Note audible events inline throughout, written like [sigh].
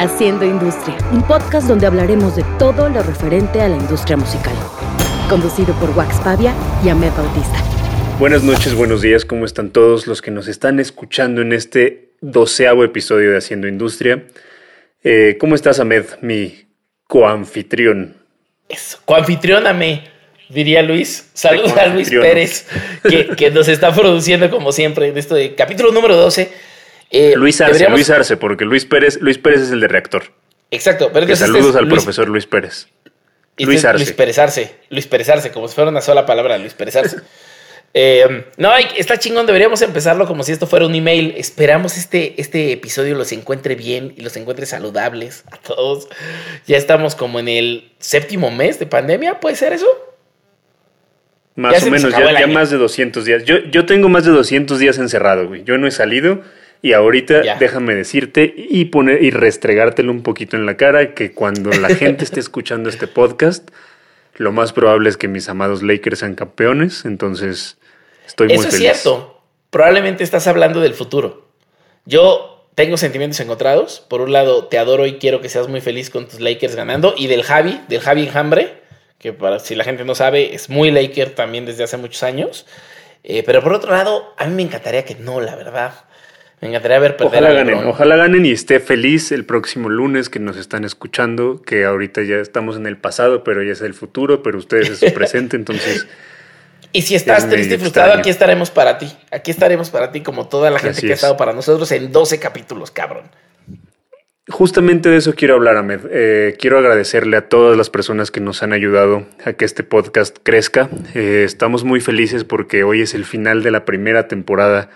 Haciendo Industria, un podcast donde hablaremos de todo lo referente a la industria musical. Conducido por Wax Pavia y Ahmed Bautista. Buenas noches, buenos días, ¿cómo están todos los que nos están escuchando en este doceavo episodio de Haciendo Industria? ¿Cómo estás, Ahmed, mi coanfitrión? Eso, coanfitrióname, diría Luis. Saludos a Luis Pérez, que, que, nos está produciendo como siempre en este capítulo número 12 eh, Luis Arce, Luis Arce, porque Luis Pérez, Luis Pérez es el de reactor. Exacto. Pero saludos al profesor Luis Pérez. Luis Arce. Luis Pérez Arce. Luis Pérez Arce, como si fuera una sola palabra, Luis Pérez Arce. [laughs] Eh, no, está chingón, deberíamos empezarlo como si esto fuera un email. Esperamos este, este episodio los encuentre bien y los encuentre saludables a todos. Ya estamos como en el séptimo mes de pandemia, ¿puede ser eso? Más o menos, ya, más de 200 días. Yo, yo tengo más de 200 días encerrado, güey. Yo no he salido y ahorita déjame decirte y poner y restregártelo un poquito en la cara que cuando la gente esté escuchando este podcast, lo más probable es que mis amados Lakers sean campeones. Entonces, estoy muy Eso feliz. es cierto. Probablemente estás hablando del futuro. Yo tengo sentimientos encontrados. Por un lado, te adoro y quiero que seas muy feliz con tus Lakers ganando. Y del Javi, del Javi Enjambre, que para si la gente no sabe, es muy Laker también desde hace muchos años. Eh, pero por otro lado, a mí me encantaría que no, la verdad. Me encantaría ver perder ojalá ganen, ojalá ganen y esté feliz el próximo lunes que nos están escuchando, que ahorita ya estamos en el pasado, pero ya es el futuro, pero ustedes es su presente, entonces... [laughs] y si estás triste y frustrado, aquí estaremos para ti. Aquí estaremos para ti como toda la gente que ha estado para nosotros en 12 capítulos, cabrón. Justamente de eso quiero hablar, Ahmed. Eh, quiero agradecerle a todas las personas que nos han ayudado a que este podcast crezca. Eh, estamos muy felices porque hoy es el final de la primera temporada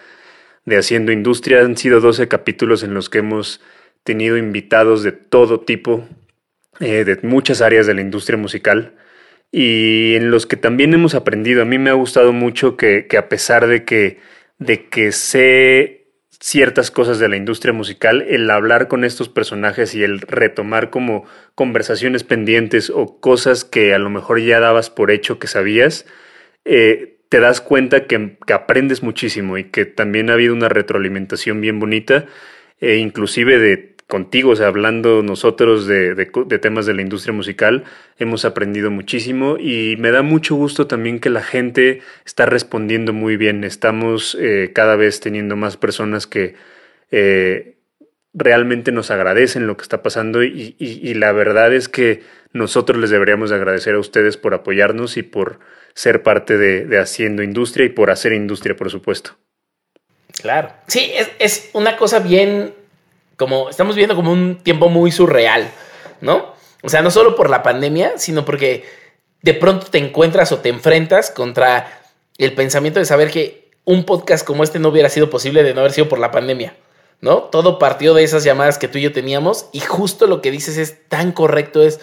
de Haciendo Industria. Han sido 12 capítulos en los que hemos tenido invitados de todo tipo, eh, de muchas áreas de la industria musical y en los que también hemos aprendido. A mí me ha gustado mucho que, a pesar de que, de que sé ciertas cosas de la industria musical, el hablar con estos personajes y el retomar como conversaciones pendientes o cosas que a lo mejor ya dabas por hecho que sabías, eh, te das cuenta que, aprendes muchísimo y que también ha habido una retroalimentación bien bonita, e inclusive de contigo, o sea, hablando nosotros de, temas de la industria musical, hemos aprendido muchísimo y me da mucho gusto también que la gente está respondiendo muy bien. Estamos eh, cada vez teniendo más personas que eh, realmente nos agradecen lo que está pasando y la verdad es que nosotros les deberíamos agradecer a ustedes por apoyarnos y por ser parte de, haciendo industria y por hacer industria, por supuesto. Claro. Sí, es, una cosa bien, como estamos viendo como un tiempo muy surreal, ¿no? O sea, no solo por la pandemia, sino porque de pronto te encuentras o te enfrentas contra el pensamiento de saber que un podcast como este no hubiera sido posible de no haber sido por la pandemia, ¿no? Todo partió de esas llamadas que tú y yo teníamos y justo lo que dices es tan correcto, es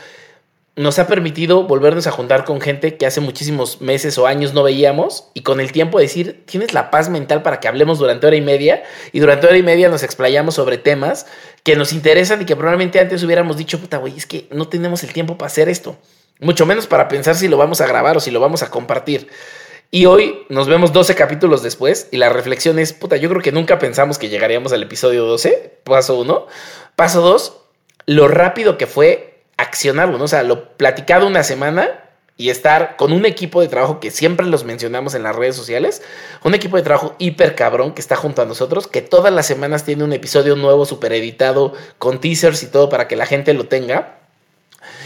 nos ha permitido volvernos a juntar con gente que hace muchísimos meses o años no veíamos y con el tiempo decir, tienes la paz mental para que hablemos durante hora y media y durante hora y media nos explayamos sobre temas que nos interesan y que probablemente antes hubiéramos dicho, puta, güey, es que no tenemos el tiempo para hacer esto. Mucho menos para pensar si lo vamos a grabar o si lo vamos a compartir. Y hoy nos vemos 12 capítulos después y la reflexión es, puta, yo creo que nunca pensamos que llegaríamos al episodio 12, paso 1. Paso 2, lo rápido que fue accionarlo, ¿no? O sea, lo platicado una semana y estar con un equipo de trabajo que siempre los mencionamos en las redes sociales, un equipo de trabajo hiper cabrón que está junto a nosotros, que todas las semanas tiene un episodio nuevo, super editado, con teasers y todo para que la gente lo tenga.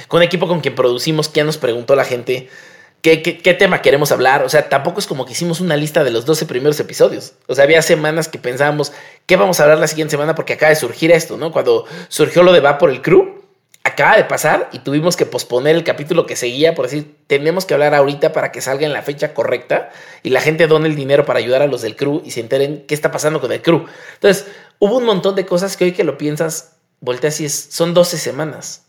Con un equipo con quien producimos, que nos preguntó la gente ¿Qué, qué, tema queremos hablar? O sea, tampoco es como que hicimos una lista de los 12 primeros episodios. O sea, había semanas que pensábamos, ¿qué vamos a hablar la siguiente semana? Porque acaba de surgir esto, ¿no? Cuando surgió lo de Va por el Crew, acaba de pasar y tuvimos que posponer el capítulo que seguía por decir, tenemos que hablar ahorita para que salga en la fecha correcta y la gente done el dinero para ayudar a los del crew y se enteren qué está pasando con el crew. Entonces, hubo un montón de cosas que hoy que lo piensas, volteas y es, son 12 semanas.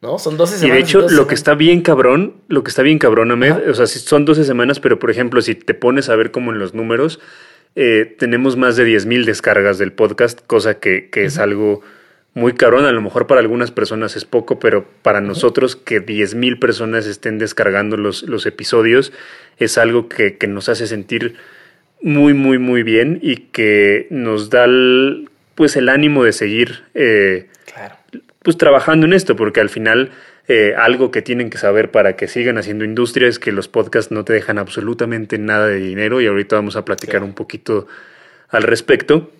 ¿No? Son 12 semanas. Y de hecho, lo que está bien cabrón, lo que está bien cabrón, Ahmed, o sea, son 12 semanas, pero por ejemplo, si te pones a ver como en los números, eh, tenemos más de 10.000 descargas del podcast, cosa que, es algo muy cabrón. A lo mejor para algunas personas es poco, pero para nosotros que 10.000 personas estén descargando los, los episodios es algo que, nos hace sentir muy, muy, muy bien y que nos da pues el ánimo de seguir eh, Claro. pues trabajando en esto, porque al final eh, algo que tienen que saber para que sigan haciendo industria es que los podcasts no te dejan absolutamente nada de dinero y ahorita vamos a platicar Sí. un poquito al respecto.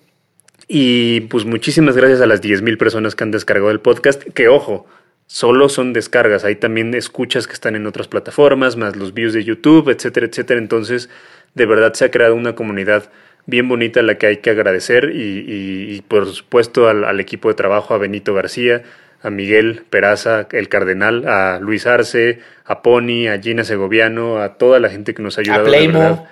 Y pues muchísimas gracias a las 10.000 personas que han descargado el podcast, que ojo, solo son descargas, hay también escuchas que están en otras plataformas, más los views de YouTube, etcétera, etcétera. Entonces, de verdad se ha creado una comunidad bien bonita a la que hay que agradecer y, y- y, por supuesto al, al equipo de trabajo, a Benito García, a Miguel Peraza, el Cardenal, a Luis Arce, a Pony, a Gina Segoviano, a toda la gente que nos ha ayudado. de Playmo. verdad.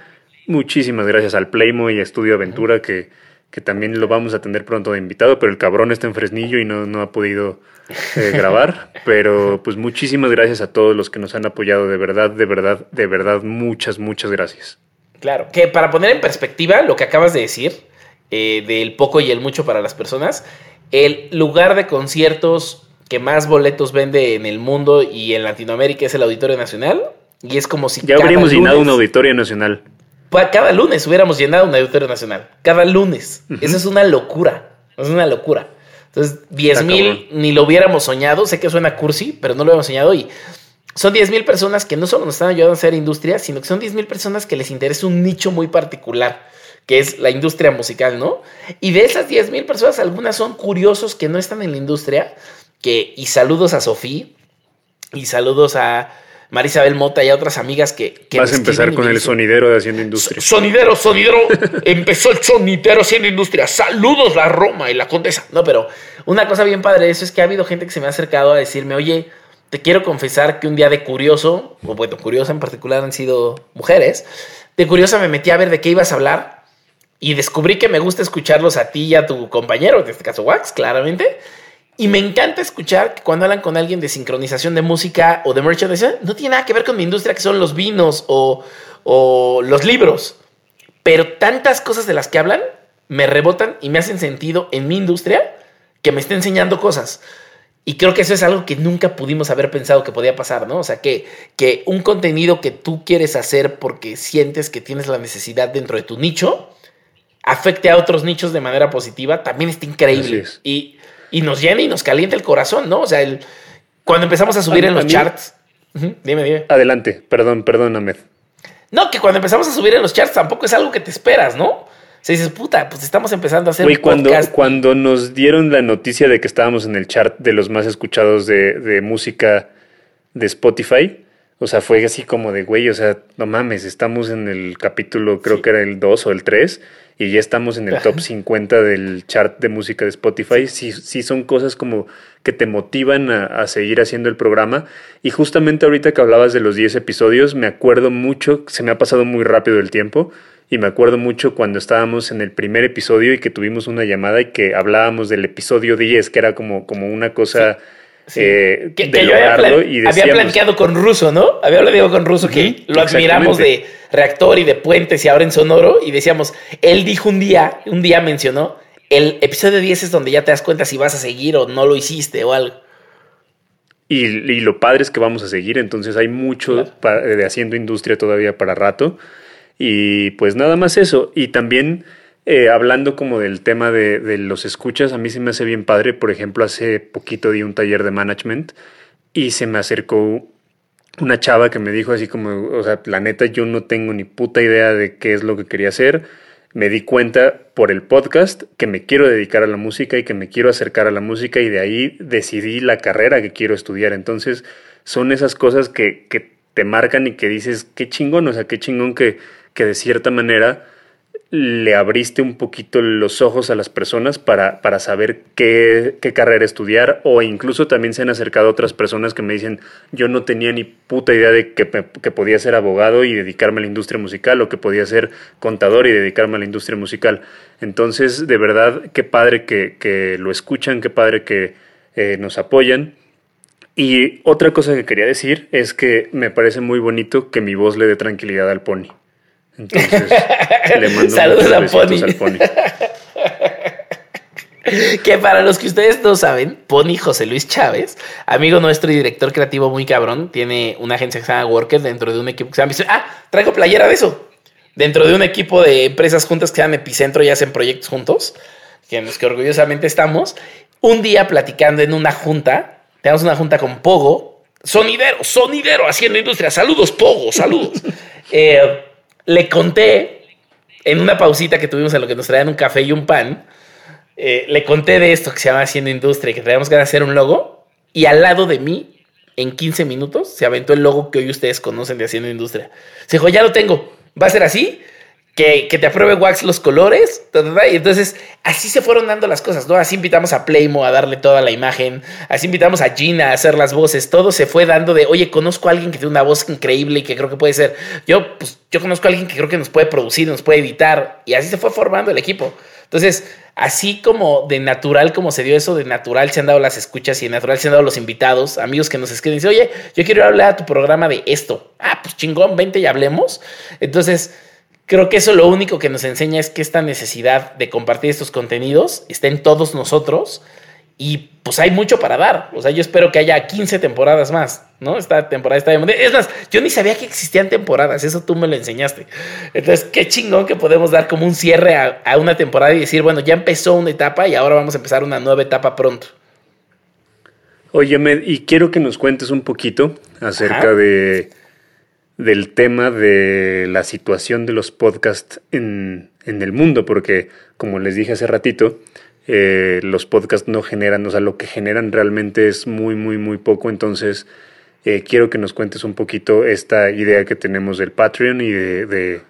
Muchísimas gracias al Playmo y a Estudio Aventura que, que también lo vamos a tener pronto de invitado, pero el cabrón está en Fresnillo y no, no ha podido eh, [laughs] grabar. Pero pues muchísimas gracias a todos los que nos han apoyado, de verdad, de verdad, de verdad, muchas, muchas gracias. Claro, que para poner en perspectiva lo que acabas de decir, eh, del poco y el mucho para las personas, el lugar de conciertos que más boletos vende en el mundo y en Latinoamérica es el Auditorio Nacional. Y es como si Ya habríamos llenado una auditoria nacional. Pa- Cada lunes hubiéramos llenado un auditorio nacional. Cada lunes. Eso es una locura. Es una locura. Entonces, 10 Está mil ni lo hubiéramos soñado. Sé que suena cursi, pero no lo habíamos soñado. Y son 10 mil personas que no solo nos están ayudando a hacer industria, sino que son 10 mil personas que les interesa un nicho muy particular, que es la industria musical, ¿no? Y de esas 10 mil personas, algunas son curiosos que no están en la industria. Que, y saludos a Sofía. Y saludos a Marisabel Mota y a otras amigas que... que Vas a empezar con el dicen, sonidero de Haciendo Industria. Sonidero, sonidero. [laughs] Empezó el sonidero haciendo industria. Saludos la Roma y la Condesa. No, pero una cosa bien padre de eso es que ha habido gente que se me ha acercado a decirme, oye, te quiero confesar que un día de curioso, o bueno, curiosa en particular han sido mujeres, de curiosa me metí a ver de qué ibas a hablar y descubrí que me gusta escucharlos a ti y a tu compañero, en este caso Wax, claramente. Y me encanta escuchar que cuando hablan con alguien de sincronización de música o de merchandising, no tiene nada que ver con mi industria, que son los vinos o, o los libros. Pero tantas cosas de las que hablan me rebotan y me hacen sentido en mi industria que me está enseñando cosas. Y creo que eso es algo que nunca pudimos haber pensado que podía pasar, ¿no? O sea, que, que un contenido que tú quieres hacer porque sientes que tienes la necesidad dentro de tu nicho, afecte a otros nichos de manera positiva, también está increíble. es. Y, y nos llena y nos calienta el corazón, ¿no? O sea, el, cuando empezamos a subir A- en los charts. Dime, dime. Adelante, perdón, perdón, Ahmed. No, que cuando empezamos a subir en los charts tampoco es algo que te esperas, ¿no? O sea, dices, puta, pues estamos empezando a hacer Güey, un cuando, podcast. cuando nos dieron la noticia de que estábamos en el chart de los más escuchados de, de música de Spotify, o sea, fue así como de, güey, o sea, no mames, estamos en el capítulo, creo Sí. que era el 2 o el 3, y ya estamos en el top 50 del chart de música de Spotify. Sí, sí son cosas como que te motivan a, a seguir haciendo el programa. Y justamente ahorita que hablabas de los 10 episodios, me acuerdo mucho, se me ha pasado muy rápido el tiempo, y me acuerdo mucho cuando estábamos en el primer episodio y que tuvimos una llamada y que hablábamos del episodio 10, que era como, como una cosa Sí. Eh, que, de que yo había, y había decíamos, planteado con Russo, ¿no? Había hablado con Russo que lo admiramos de reactor y de puentes y ahora en sonoro. Y decíamos, él dijo un día, un día mencionó, el episodio 10 es donde ya te das cuenta si vas a seguir o no lo hiciste o algo. Y, y lo padre es que vamos a seguir, entonces hay mucho Claro. de haciendo industria todavía para rato. Y pues nada más eso. Y también eh, hablando como del tema de, los escuchas, a mí se me hace bien padre. Por ejemplo, hace poquito di un taller de management y se me acercó una chava que me dijo así como, o sea, la neta yo no tengo ni puta idea de qué es lo que quería hacer. Me di cuenta por el podcast que me quiero dedicar a la música y que me quiero acercar a la música y de ahí decidí la carrera que quiero estudiar. Entonces son esas cosas que, que te marcan y que dices, qué chingón, o sea, qué chingón que, que de cierta manera le abriste un poquito los ojos a las personas para, para saber qué, qué carrera estudiar o incluso también se han acercado otras personas que me dicen yo no tenía ni puta idea de que, que podía ser abogado y dedicarme a la industria musical o que podía ser contador y dedicarme a la industria musical. Entonces, de verdad, qué padre que, que lo escuchan, qué padre que eh, nos apoyan. Y otra cosa que quería decir es que me parece muy bonito que mi voz le dé tranquilidad al pony. Entonces, [laughs] le mando Saludos a Pony. al pony. [laughs] Que para los que ustedes no saben, Pony José Luis Chávez, amigo nuestro y director creativo muy cabrón, tiene una agencia que se llama Worker dentro de un equipo que se llama... Ah, traigo playera de eso. Dentro de un equipo de empresas juntas que se llama Epicentro y hacen proyectos juntos. que en los que orgullosamente estamos, un día platicando en una junta, tenemos una junta con Pogo, sonidero, sonidero haciendo industria, saludos Pogo, saludos. [laughs] Eh, le conté en una pausita que tuvimos en lo que nos traían un café y un pan, eh, le conté de esto que se llama Haciendo Industria, que teníamos que hacer un logo, y al lado de mí, en 15 minutos, se aventó el logo que hoy ustedes conocen de Haciendo Industria. Se dijo, ya lo tengo, va a ser así, que, te apruebe Wax los colores. Y entonces así se fueron dando las cosas, ¿no? Así invitamos a Playmo a darle toda la imagen, así invitamos a Gina a hacer las voces, todo se fue dando de, oye, conozco a alguien que tiene una voz increíble y que creo que puede ser, yo, pues, yo conozco a alguien que creo que nos puede producir, nos puede editar, y así se fue formando el equipo. Entonces, así como de natural, como se dio eso, de natural se han dado las escuchas y de natural se han dado los invitados, amigos que nos escriben y dicen, oye, yo quiero hablar a tu programa de esto. Ah, pues chingón, vente y hablemos. Entonces, Creo que eso lo único que nos enseña es que esta necesidad de compartir estos contenidos está en todos nosotros y pues hay mucho para dar. O sea, yo espero que haya 15 temporadas más, ¿no? Esta temporada está de... Es más, yo ni sabía que existían temporadas, eso tú me lo enseñaste. Entonces, qué chingón que podemos dar como un cierre a, una temporada y decir, bueno, ya empezó una etapa y ahora vamos a empezar una nueva etapa pronto. Oye, y quiero que nos cuentes un poquito acerca de del tema de la situación de los podcasts en, el mundo, porque como les dije hace ratito, eh, los podcasts no generan, o sea, lo que generan realmente es muy, muy, muy poco. Entonces, eh, quiero que nos cuentes un poquito esta idea que tenemos del Patreon y de,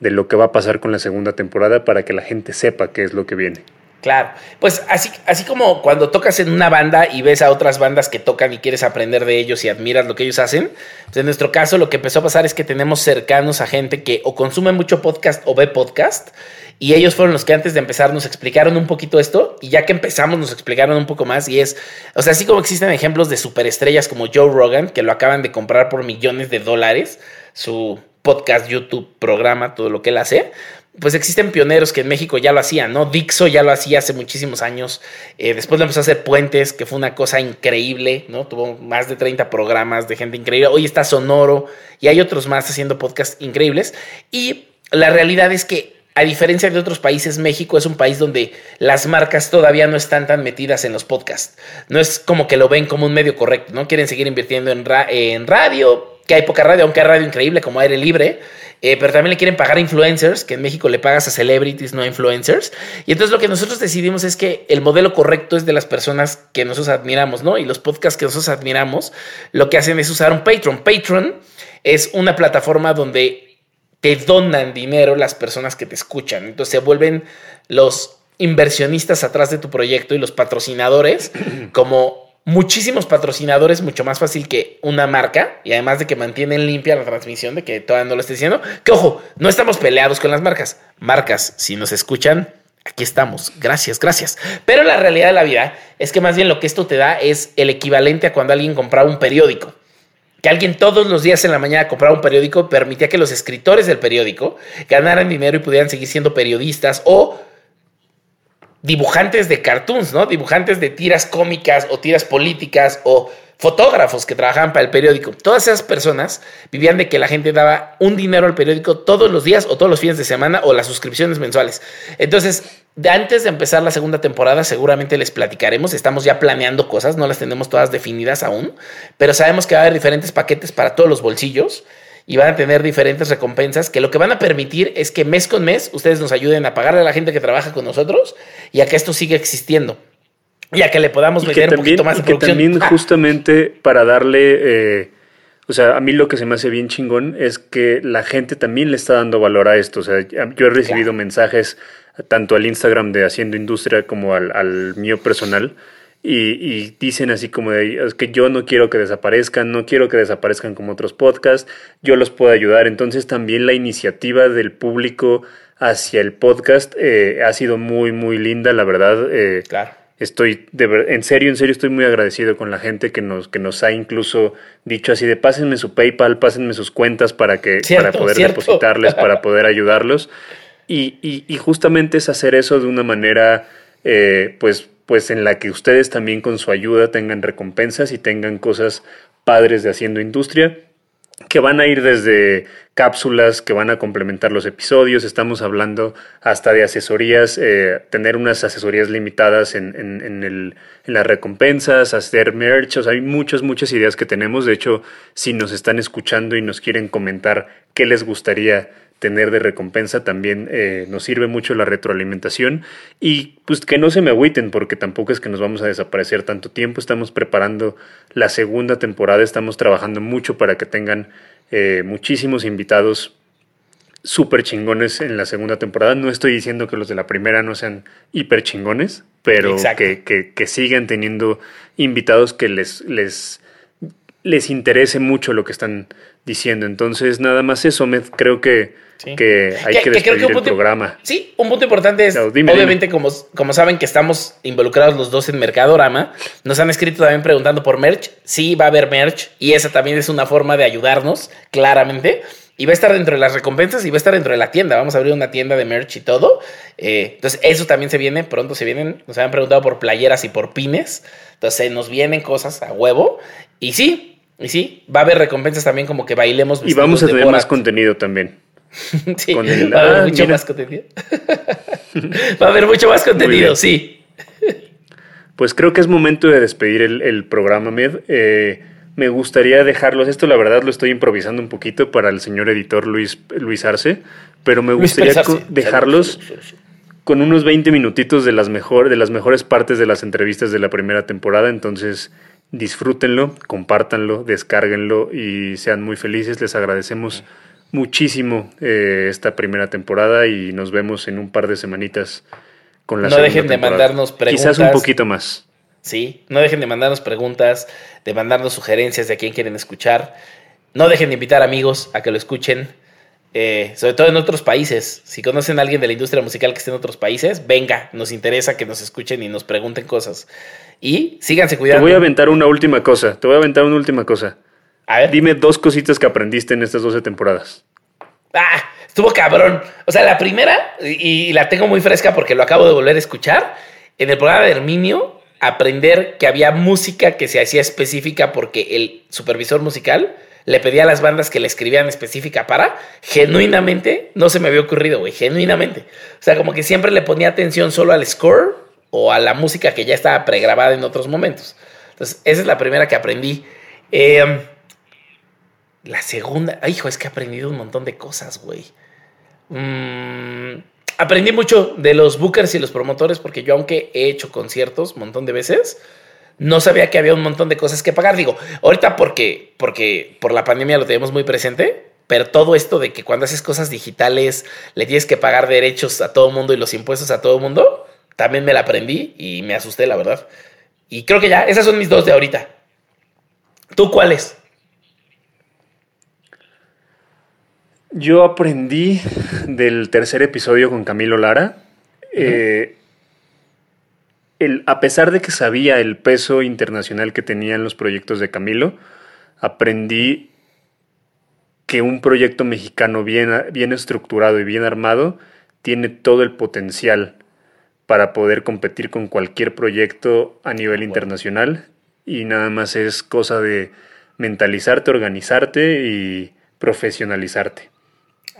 de lo que va a pasar con la segunda temporada para que la gente sepa qué es lo que viene. Claro, pues así, así como cuando tocas en una banda y ves a otras bandas que tocan y quieres aprender de ellos y admiras lo que ellos hacen, pues en nuestro caso lo que empezó a pasar es que tenemos cercanos a gente que o consume mucho podcast o ve podcast y ellos fueron los que antes de empezar nos explicaron un poquito esto y ya que empezamos nos explicaron un poco más y es, o sea, así como existen ejemplos de superestrellas como Joe Rogan que lo acaban de comprar por millones de dólares, su podcast, YouTube, programa, todo lo que él hace pues existen pioneros que en México ya lo hacían, ¿no? Dixo ya lo hacía hace muchísimos años. Eh, después le empezó a hacer Puentes, que fue una cosa increíble, ¿no? Tuvo más de 30 programas de gente increíble. Hoy está Sonoro y hay otros más haciendo podcasts increíbles. Y la realidad es que, a diferencia de otros países, México es un país donde las marcas todavía no están tan metidas en los podcasts. No es como que lo ven como un medio correcto, ¿no? Quieren seguir invirtiendo en, en radio, que hay poca radio, aunque hay radio increíble como Aire Libre eh, pero también le quieren pagar a influencers, que en México le pagas a celebrities, no a influencers. Y entonces lo que nosotros decidimos es que el modelo correcto es de las personas que nosotros admiramos, ¿no? Y los podcasts que nosotros admiramos, lo que hacen es usar un Patreon. Patreon es una plataforma donde te donan dinero las personas que te escuchan. Entonces se vuelven los inversionistas atrás de tu proyecto y los patrocinadores como muchísimos patrocinadores, mucho más fácil que una marca, y además de que mantienen limpia la transmisión, de que todavía no lo estoy diciendo, que ojo, no estamos peleados con las marcas. Marcas, si nos escuchan, aquí estamos. Gracias, gracias. Pero la realidad de la vida es que más bien lo que esto te da es el equivalente a cuando alguien compraba un periódico. Que alguien todos los días en la mañana compraba un periódico permitía que los escritores del periódico ganaran dinero y pudieran seguir siendo periodistas o dibujantes de cartoons, ¿no? Dibujantes de tiras cómicas o tiras políticas o fotógrafos que trabajaban para el periódico. Todas esas personas vivían de que la gente daba un dinero al periódico todos los días o todos los fines de semana o las suscripciones mensuales. Entonces, antes de empezar la segunda temporada, seguramente les platicaremos. Estamos ya planeando cosas, no las tenemos todas definidas aún, pero sabemos que va a haber diferentes paquetes para todos los bolsillos y van a tener diferentes recompensas que lo que van a permitir es que mes con mes ustedes nos ayuden a pagarle a la gente que trabaja con nosotros y a que esto siga existiendo. Y a que le podamos meter un poquito más de que también justamente para darle, eh, o sea, a mí lo que se me hace bien chingón es que la gente también le está dando valor a esto. O sea, yo he recibido mensajes tanto al Instagram de Haciendo Industria como al, al mío personal y, dicen así como de, es que yo no quiero que desaparezcan, no quiero que desaparezcan como otros podcasts, yo los puedo ayudar. Entonces también la iniciativa del público hacia el podcast eh, ha sido muy, muy linda, la verdad. Eh, claro. Estoy, de, en serio, en serio, estoy muy agradecido con la gente que nos, que nos ha incluso dicho así de pásenme su PayPal, pásenme sus cuentas para, que, para poder depositarles, para [laughs] poder ayudarlos. Y, y, y, justamente es hacer eso de una manera, eh, pues, pues en la que ustedes también con su ayuda tengan recompensas y tengan cosas padres de haciendo industria. que van a ir desde cápsulas que van a complementar los episodios, estamos hablando hasta de asesorías, eh, tener unas asesorías limitadas en, en, el, en, las recompensas, hacer merch, hay muchas, muchas ideas que tenemos, de hecho, si nos están escuchando y nos quieren comentar qué les gustaría tener de recompensa también eh, nos sirve mucho la retroalimentación y pues que no se me agüiten porque tampoco es que nos vamos a desaparecer tanto tiempo, estamos preparando la segunda temporada, estamos trabajando mucho para que tengan eh, muchísimos invitados súper chingones en la segunda temporada, no estoy diciendo que los de la primera no sean hiper chingones, pero que, que, que, sigan teniendo invitados que les, les, les interese mucho lo que están diciendo, entonces nada más eso, me creo que que hay que, despedir el programa. Sí, un punto importante es, obviamente, Como, como saben que estamos involucrados los dos en Mercadorama, nos han escrito también preguntando por merch. Sí, va a haber merch y esa también es una forma de ayudarnos, claramente. Y va a estar dentro de las recompensas y va a estar dentro de la tienda. Vamos a abrir una tienda de merch y todo. Eh, entonces, eso también se viene, pronto se vienen. Nos han preguntado por playeras y por pines. Entonces, nos vienen cosas a huevo. Y sí, y sí, va a haber recompensas también como que bailemos. Y vamos a tener más contenido también. [laughs] sí, [laughs] va a haber mucho más contenido. va a haber mucho más contenido, sí. Pues creo que es momento de despedir el, programa, Med. Eh, me gustaría dejarlos, esto la verdad lo estoy improvisando un poquito para el señor editor Luis, Luis Arce, pero me gustaría dejarlos con unos 20 minutitos de las, mejor, de las mejores partes de las entrevistas de la primera temporada, entonces disfrútenlo, compártanlo, descárguenlo y sean muy felices, les agradecemos muchísimo eh, esta primera temporada y nos vemos en un par de semanitas con la No dejen de mandarnos preguntas. Quizás un poquito más. Sí, no dejen de mandarnos preguntas, de mandarnos sugerencias de a quién quieren escuchar. No dejen de invitar amigos a que lo escuchen, eh, sobre todo en otros países. Si conocen a alguien de la industria musical que esté en otros países, venga, nos interesa que nos escuchen y nos pregunten cosas. Y síganse cuidando. Te voy a aventar una última cosa, te voy a aventar una última cosa. Dime dos cositas que aprendiste en estas 12 temporadas. Ah, estuvo cabrón. O sea, la primera, y, la tengo muy fresca porque lo acabo de volver a escuchar, en el programa de Herminio, aprender que había música que se hacía específica porque el supervisor musical le pedía a las bandas que le escribieran específica para, genuinamente, no se me había ocurrido, güey, genuinamente. O sea, como que siempre le ponía atención solo al score o a la música que ya estaba pregrabada en otros momentos. Entonces, esa es la primera que aprendí. Eh, la segunda, hijo, es que he aprendido un montón de cosas, güey. Mm, aprendí mucho de los bookers y los promotores porque yo, aunque he hecho conciertos un montón de veces, no sabía que había un montón de cosas que pagar. Digo, ahorita porque, porque por la pandemia lo tenemos muy presente, pero todo esto de que cuando haces cosas digitales le tienes que pagar derechos a todo mundo y los impuestos a todo mundo, también me la aprendí y me asusté, la verdad. Y creo que ya, esas son mis dos de ahorita. ¿Tú cuáles? Yo aprendí del tercer episodio con Camilo Lara. Eh, el, a pesar de que sabía el peso internacional que tenían los proyectos de Camilo, aprendí que un proyecto mexicano bien, bien estructurado y bien armado tiene todo el potencial para poder competir con cualquier proyecto a nivel internacional y nada más es cosa de mentalizarte, organizarte y profesionalizarte.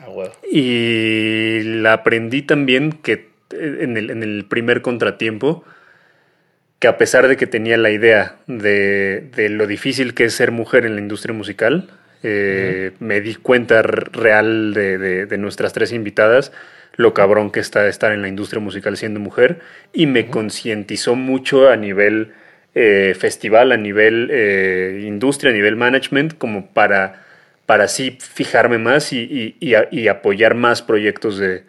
Ah, y la aprendí también que eh, en el, en el, primer contratiempo, que a pesar de que tenía la idea de, de lo difícil que es ser mujer en la industria musical, eh, me di cuenta real de, de, nuestras tres invitadas, lo cabrón que está estar en la industria musical siendo mujer, y me concientizó mucho a nivel eh, festival, a nivel industria, a nivel management, como para para así fijarme más y, apoyar más proyectos de,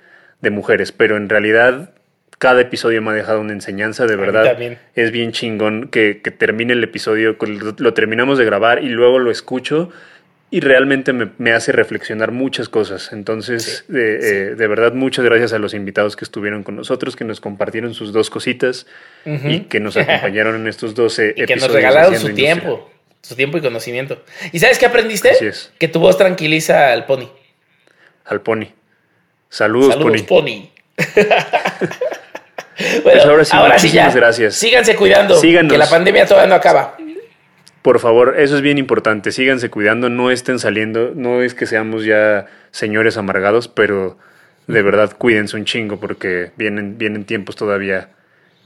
mujeres. Pero en realidad cada episodio me ha dejado una enseñanza, de verdad. Es bien chingón que, termine el episodio, lo terminamos de grabar y luego lo escucho y realmente me, hace reflexionar muchas cosas. Entonces, eh, de verdad, muchas gracias a los invitados que estuvieron con nosotros, que nos compartieron sus dos cositas y que nos acompañaron en estos 12 episodios. Que nos regalaron su tiempo su tiempo y conocimiento. ¿Y sabes qué aprendiste? Así es. Que tu voz tranquiliza al pony. Al pony. Saludos, Saludos pony. [laughs] Pues bueno, ahora sí, ahora sí ya. gracias. Síganse cuidando, que la pandemia todavía no acaba. por favor, eso es bien importante. Síganse cuidando, no estén saliendo. No es que seamos ya señores amargados, pero de verdad cuídense un chingo porque vienen, vienen tiempos todavía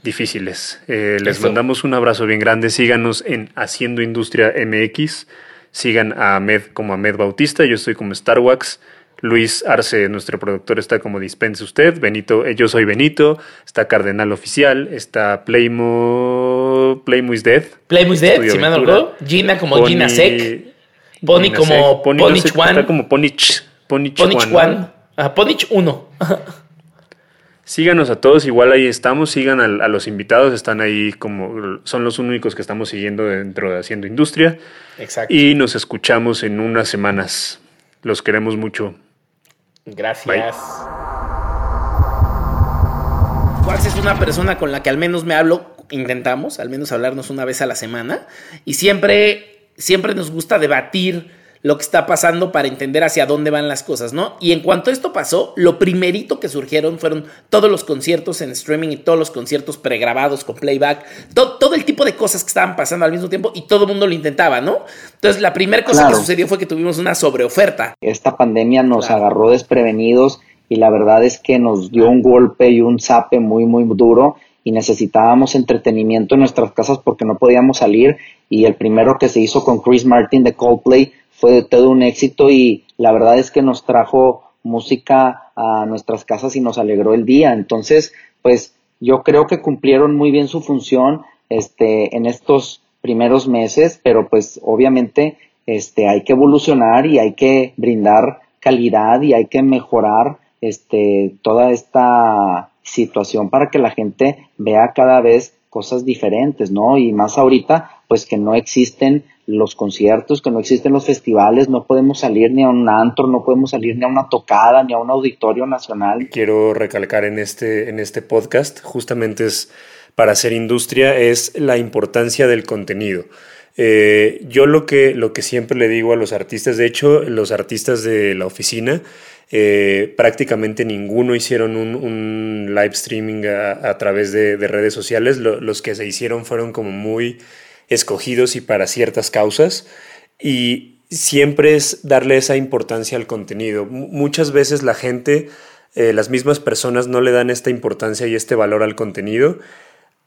difíciles. Eh, les mandamos un abrazo bien grande. Síganos en Haciendo Industria MX. Sigan a Ahmed como Ahmed Bautista. Yo estoy como Starwax. Luis Arce, nuestro productor, está como Dispense Usted. Benito, eh, yo soy Benito. Está Cardenal Oficial. Está Playmo. Playmo is Dead. Playmo is Dead, si me acuerdo. Gina como Gina Sec. Pony como Ponich One. Está como Ponich. Ponich, One. Ponich 1. Síganos a todos, igual ahí estamos, sigan a, los invitados, están ahí como son los únicos que estamos siguiendo dentro de Haciendo Industria. Exacto. Y nos escuchamos en unas semanas. Los queremos mucho. Gracias. Juan es una persona con la que al menos me hablo, intentamos, al menos hablarnos una vez a la semana, y siempre, siempre nos gusta debatir lo que está pasando para entender hacia dónde van las cosas, ¿no? Y en cuanto esto pasó, lo primerito que surgieron fueron todos los conciertos en streaming y todos los conciertos pregrabados con playback, todo, el tipo de cosas que estaban pasando al mismo tiempo y todo el mundo lo intentaba, ¿no? Entonces, la primera cosa que sucedió fue que tuvimos una sobreoferta. Esta pandemia nos agarró desprevenidos y la verdad es que nos dio un golpe y un zape muy, muy duro y necesitábamos entretenimiento en nuestras casas porque no podíamos salir y el primero que se hizo con Chris Martin de Coldplay fue todo un éxito y la verdad es que nos trajo música a nuestras casas y nos alegró el día. Entonces, pues yo creo que cumplieron muy bien su función este, en estos primeros meses, pero pues obviamente este, hay que evolucionar y hay que brindar calidad y hay que mejorar este, toda esta situación para que la gente vea cada vez cosas diferentes, ¿no? Y más ahorita, pues que no existen los conciertos, que no existen los festivales, no podemos salir ni a un antro, no podemos salir ni a una tocada, ni a un auditorio nacional. Quiero recalcar en este, en este podcast, justamente es para hacer industria, es la importancia del contenido. Eh, yo lo que, lo que siempre le digo a los artistas, de hecho, los artistas de la oficina, eh, prácticamente ninguno hicieron un, live streaming a, través de, redes sociales. los que se hicieron fueron como muy escogidos y para ciertas causas. Y siempre es darle esa importancia al contenido. muchas veces la gente, eh, las mismas personas no le dan esta importancia y este valor al contenido,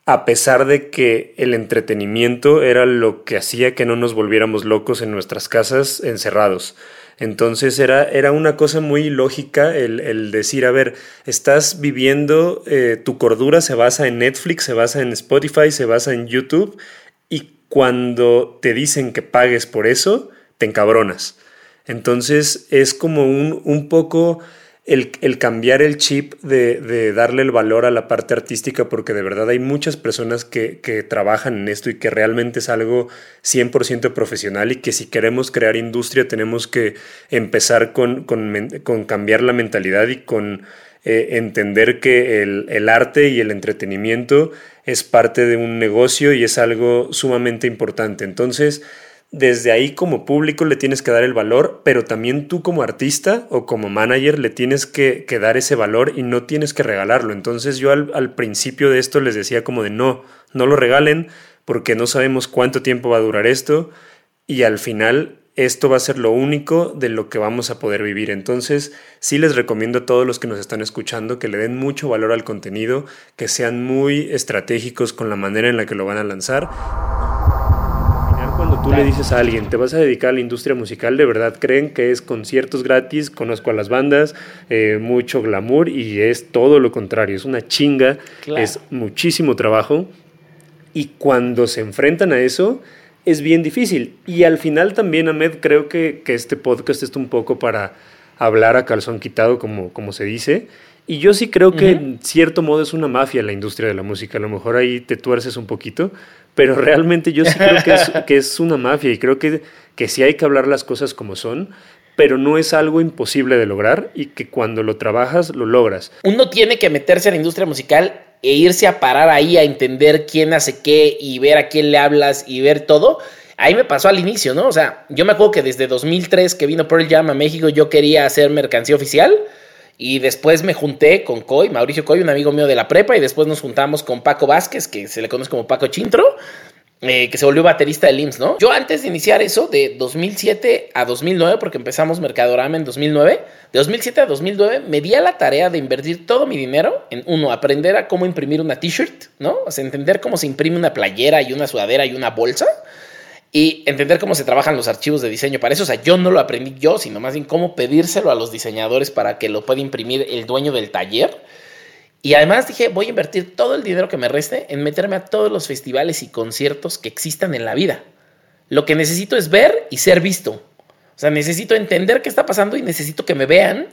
a pesar de que el entretenimiento era lo que hacía que no nos volviéramos locos en nuestras casas encerrados. Entonces era, era una cosa muy lógica el, decir, a ver, estás viviendo, eh, tu cordura se basa en Netflix, se basa en Spotify, se basa en YouTube cuando te dicen que pagues por eso, te encabronas. Entonces es como un, un poco el, cambiar el chip de, darle el valor a la parte artística, porque de verdad hay muchas personas que, trabajan en esto y que realmente es algo 100% profesional y que si queremos crear industria tenemos que empezar con, con, cambiar la mentalidad y con eh, entender que el, el arte y el entretenimiento es parte de un negocio y es algo sumamente importante. Entonces, desde ahí como público le tienes que dar el valor, pero también tú como artista o como manager le tienes que, dar ese valor y no tienes que regalarlo. Entonces yo al, al, principio de esto les decía como de no, no lo regalen porque no sabemos cuánto tiempo va a durar esto y al final esto va a ser lo único de lo que vamos a poder vivir. Entonces, sí les recomiendo a todos los que nos están escuchando que le den mucho valor al contenido, que sean muy estratégicos con la manera en la que lo van a lanzar. Cuando tú le dices a alguien, te vas a dedicar a la industria musical, de verdad creen que es conciertos gratis, conozco a las bandas, eh, mucho glamour y es todo lo contrario, es una chinga, es muchísimo trabajo y cuando se enfrentan a eso, es bien difícil. Y al final también, Ahmed, creo que, este podcast es un poco para hablar a calzón quitado, como, como se dice. Y yo sí creo que en cierto modo es una mafia la industria de la música. A lo mejor ahí te tuerces un poquito, pero realmente yo sí creo que es, [laughs] que es una mafia y creo que, que sí hay que hablar las cosas como son, pero no es algo imposible de lograr y que cuando lo trabajas lo logras. Uno tiene que meterse en la industria musical e irse a parar ahí a entender quién hace qué y ver a quién le hablas y ver todo. Ahí me pasó al inicio, ¿no? O sea, yo me acuerdo que desde 2003 que vino Pearl Jam a México yo quería hacer mercancía oficial y después me junté con Coy, Mauricio Coy, un amigo mío de la prepa y después nos juntamos con Paco Vázquez, que se le conoce como Paco Chintro eh, que se volvió baterista de IMSS, ¿no? Yo antes de iniciar eso, de 2007 a 2009, porque empezamos Mercadorama en 2009, de 2007 a 2009 me di a la tarea de invertir todo mi dinero en, uno, aprender a cómo imprimir una t-shirt, ¿no? O sea, entender cómo se imprime una playera y una sudadera y una bolsa y entender cómo se trabajan los archivos de diseño para eso. O sea, yo no lo aprendí yo, sino más bien cómo pedírselo a los diseñadores para que lo pueda imprimir el dueño del taller. Y además dije, voy a invertir todo el dinero que me reste en meterme a todos los festivales y conciertos que existan en la vida. Lo que necesito es ver y ser visto. O sea, necesito entender qué está pasando y necesito que me vean,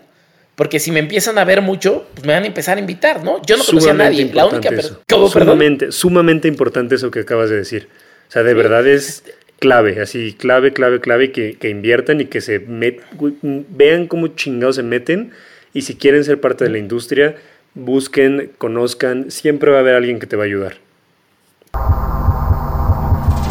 porque si me empiezan a ver mucho, pues me van a empezar a invitar, ¿no? Yo no conocía a nadie. La única persona. Sumamente, sumamente importante eso que acabas de decir. O sea, de verdad es clave, así, clave, clave, clave, que, que inviertan y que se vean cómo chingados se meten. Y si quieren ser parte de la industria, busquen, conozcan, siempre va a haber alguien que te va a ayudar.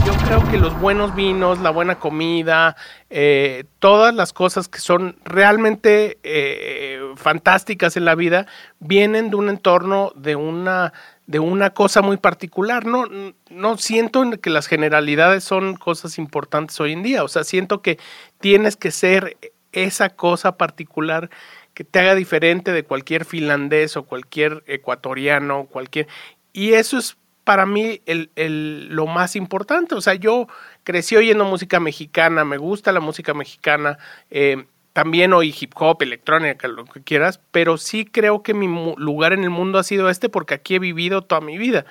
Yo creo que los buenos vinos, la buena comida, eh, todas las cosas que son realmente eh, fantásticas en la vida, vienen de un entorno, de una, de una cosa muy particular. No, no siento que las generalidades son cosas importantes hoy en día. O sea, siento que tienes que ser esa cosa particular que te haga diferente de cualquier finlandés o cualquier ecuatoriano, cualquier... Y eso es para mí el, el, lo más importante. O sea, yo crecí oyendo música mexicana, me gusta la música mexicana, eh, también oí hip hop, electrónica, lo que quieras, pero sí creo que mi lugar en el mundo ha sido este porque aquí he vivido toda mi vida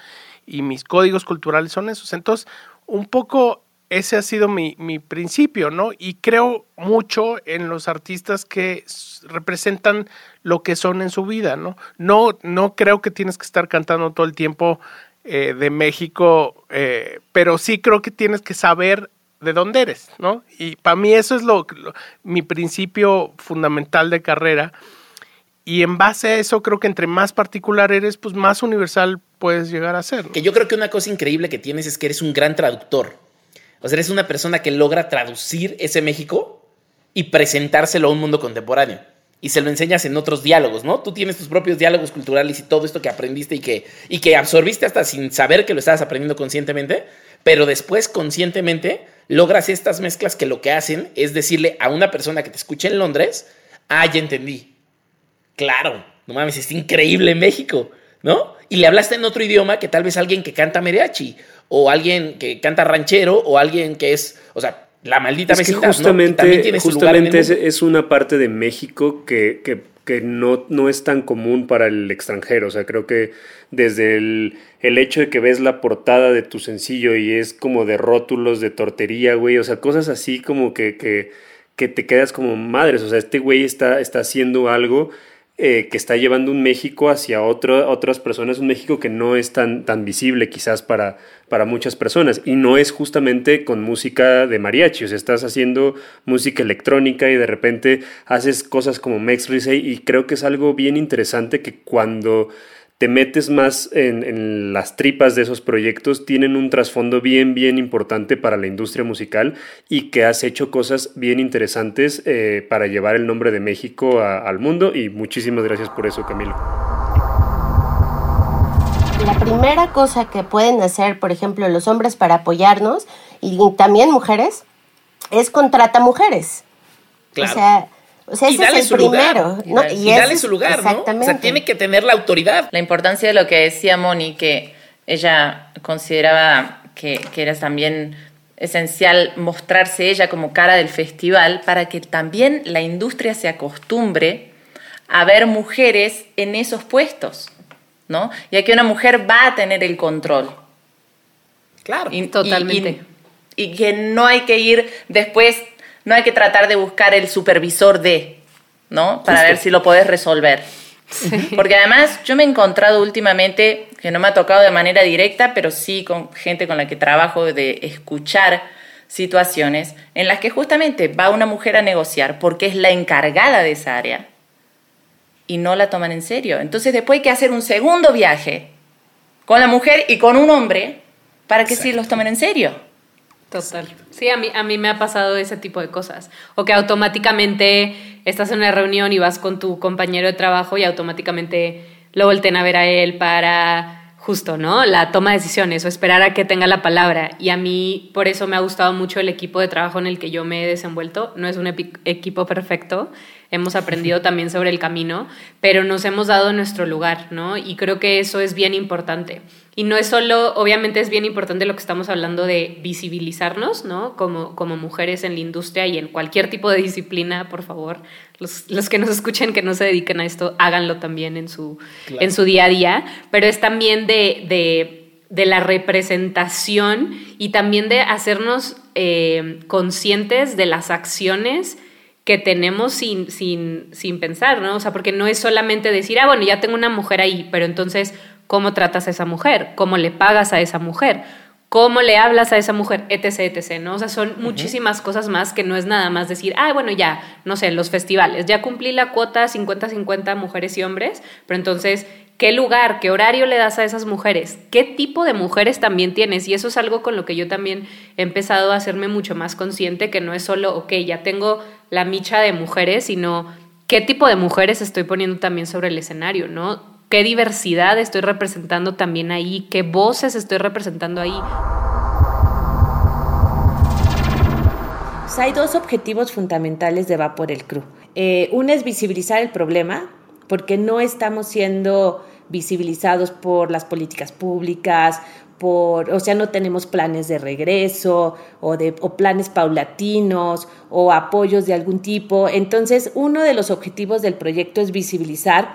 y mis códigos culturales son esos. Entonces, un poco ese ha sido mi, mi, principio, ¿no? Y creo mucho en los artistas que representan lo que son en su vida, ¿no? No, no creo que tienes que estar cantando todo el tiempo eh, de México, eh, pero sí creo que tienes que saber de dónde eres, ¿no? Y para mí eso es lo, mi principio fundamental de carrera. Y en base a eso creo que entre más particular eres, pues más universal puedes llegar a ser. Que yo creo que una cosa increíble que tienes es que eres un gran traductor. O sea, eres una persona que logra traducir ese México y presentárselo a un mundo contemporáneo. Y se lo enseñas en otros diálogos, ¿no? Tú tienes tus propios diálogos culturales y todo esto que aprendiste y que, y que absorbiste hasta sin saber que lo estabas aprendiendo conscientemente, pero después conscientemente logras estas mezclas que lo que hacen es decirle a una persona que te escucha en Londres, ah, ya entendí. Claro, no mames, es increíble México, ¿no? Y le hablaste en otro idioma que tal vez alguien que canta mariachi o alguien que canta ranchero o alguien que es, o sea, la maldita es justamente, justamente es, una parte de México que, que, que, no, no es tan común para el extranjero. O sea, creo que desde el, el, hecho de que ves la portada de tu sencillo y es como de rótulos de tortería, güey. O sea, cosas así como que, que, que te quedas como madres. O sea, este güey está, está haciendo algo eh, que está llevando un México hacia otras personas, un México que no es tan, tan visible quizás para, para muchas personas. Y no es justamente con música de mariachi, o sea, estás haciendo música electrónica y de repente haces cosas como Max Risey y creo que es algo bien interesante que cuando te metes más en, las tripas de esos proyectos, tienen un trasfondo bien, bien importante para la industria musical y que has hecho cosas bien interesantes eh, para llevar el nombre de México al mundo y muchísimas gracias por eso, Camilo. La primera cosa que pueden hacer, por ejemplo, los hombres para apoyarnos y también mujeres, es contrata mujeres. Claro. O sea, o sea, ese es el primero. Y, dale su lugar, ¿no? O sea, tiene que tener la autoridad. La importancia de lo que decía Moni, que ella consideraba que, que era también esencial mostrarse ella como cara del festival para que también la industria se acostumbre a ver mujeres en esos puestos, ¿no? Ya que una mujer va a tener el control. Claro, totalmente. y, que no hay que ir después no hay que tratar de buscar el supervisor de, ¿no? Para ver si lo puedes resolver. Porque además yo me he encontrado últimamente, que no me ha tocado de manera directa, pero sí con gente con la que trabajo de escuchar situaciones en las que justamente va una mujer a negociar porque es la encargada de esa área y no la toman en serio. Entonces después hay que hacer un segundo viaje con la mujer y con un hombre para que sí los tomen en serio. Total. Sí, a mí, a mí me ha pasado ese tipo de cosas. O que automáticamente estás en una reunión y vas con tu compañero de trabajo y automáticamente lo volten a ver a él para justo, ¿no? La toma de decisiones o esperar a que tenga la palabra. Y a mí por eso me ha gustado mucho el equipo de trabajo en el que yo me he desenvuelto. No es un equipo perfecto, hemos aprendido también sobre el camino, pero nos hemos dado nuestro lugar, ¿no? Y creo que eso es bien importante. Y no es solo, obviamente es bien importante lo que estamos hablando de visibilizarnos, ¿no? Como, como mujeres en la industria y en cualquier tipo de disciplina, por favor. Los, los que nos escuchen que no se dediquen a esto, háganlo también en su, en su día a día. Pero es también de, de, de la representación y también de hacernos eh, conscientes de las acciones que tenemos sin, sin, sin pensar, ¿no? O sea, porque no es solamente decir, ah, bueno, ya tengo una mujer ahí, pero entonces, ¿cómo tratas a esa mujer? ¿Cómo le pagas a esa mujer? ¿Cómo le hablas a esa mujer? Etc, etc, ¿no? O sea, son muchísimas cosas más que no es nada más decir, ah, bueno, ya, no sé, los festivales, ya cumplí la cuota 50-50 mujeres y hombres, pero entonces, ¿Qué lugar, qué horario le das a esas mujeres? ¿Qué tipo de mujeres también tienes? Y eso es algo con lo que yo también he empezado a hacerme mucho más consciente, que no es solo, ok, ya tengo la micha de mujeres, sino qué tipo de mujeres estoy poniendo también sobre el escenario, ¿no? ¿Qué diversidad estoy representando también ahí? ¿Qué voces estoy representando ahí? hay dos objetivos fundamentales de Va por el CRU. Eh, uno es visibilizar el problema, porque no estamos siendo visibilizados por las políticas públicas, por, o sea, no tenemos planes de regreso o, de, o planes paulatinos o apoyos de algún tipo. Entonces, uno de los objetivos del proyecto es visibilizar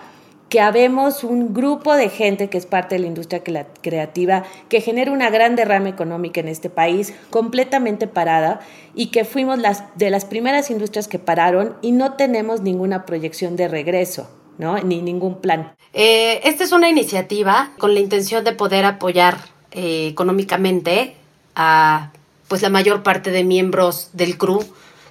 que habemos un grupo de gente que es parte de la industria creativa, que genera una gran derrama económica en este país, completamente parada, y que fuimos las, de las primeras industrias que pararon y no tenemos ninguna proyección de regreso. ¿No? Ni ningún plan. Eh, esta es una iniciativa con la intención de poder apoyar eh, económicamente a pues la mayor parte de miembros del CRU,